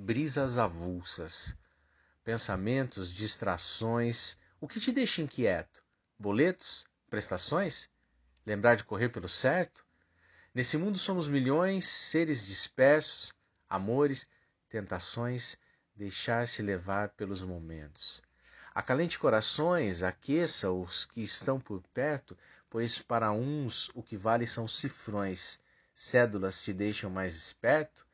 brisas avulsas, pensamentos, distrações. O que te deixa inquieto? Boletos? Prestações? Lembrar de correr pelo certo? Nesse mundo somos milhões, seres dispersos, amores, tentações, deixar-se levar pelos momentos. Acalente corações, aqueça os que estão por perto, pois para uns o que vale são cifrões. Cédulas te deixam mais esperto?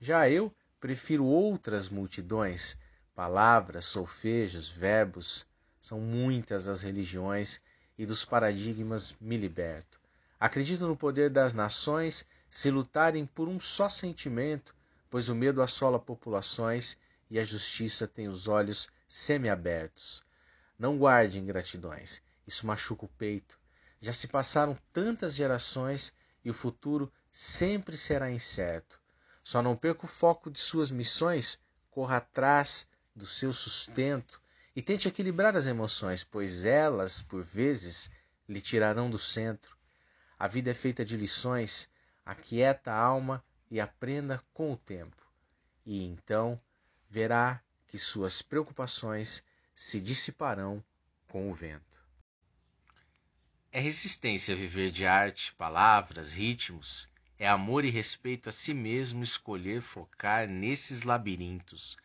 Já eu prefiro outras multidões. Palavras, solfejos, verbos, são muitas as religiões e dos paradigmas me liberto. Acredito no poder das nações se lutarem por um só sentimento, pois o medo assola populações e a justiça tem os olhos semiabertos. Não guarde ingratidões, isso machuca o peito. Já se passaram tantas gerações e o futuro sempre será incerto. Só não perca o foco de suas missões, corra atrás do seu sustento e tente equilibrar as emoções, pois elas, por vezes, lhe tirarão do centro. A vida é feita de lições, aquieta a alma e aprenda com o tempo. E então verá que suas preocupações se dissiparão com o vento. É resistência viver de arte, palavras, ritmos. É amor e respeito a si mesmo escolher focar nesses labirintos.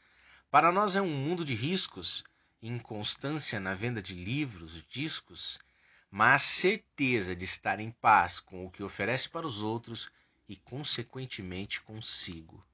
Para nós é um mundo de riscos, inconstância na venda de livros, discos, mas certeza de estar em paz com o que oferece para os outros e, consequentemente, consigo.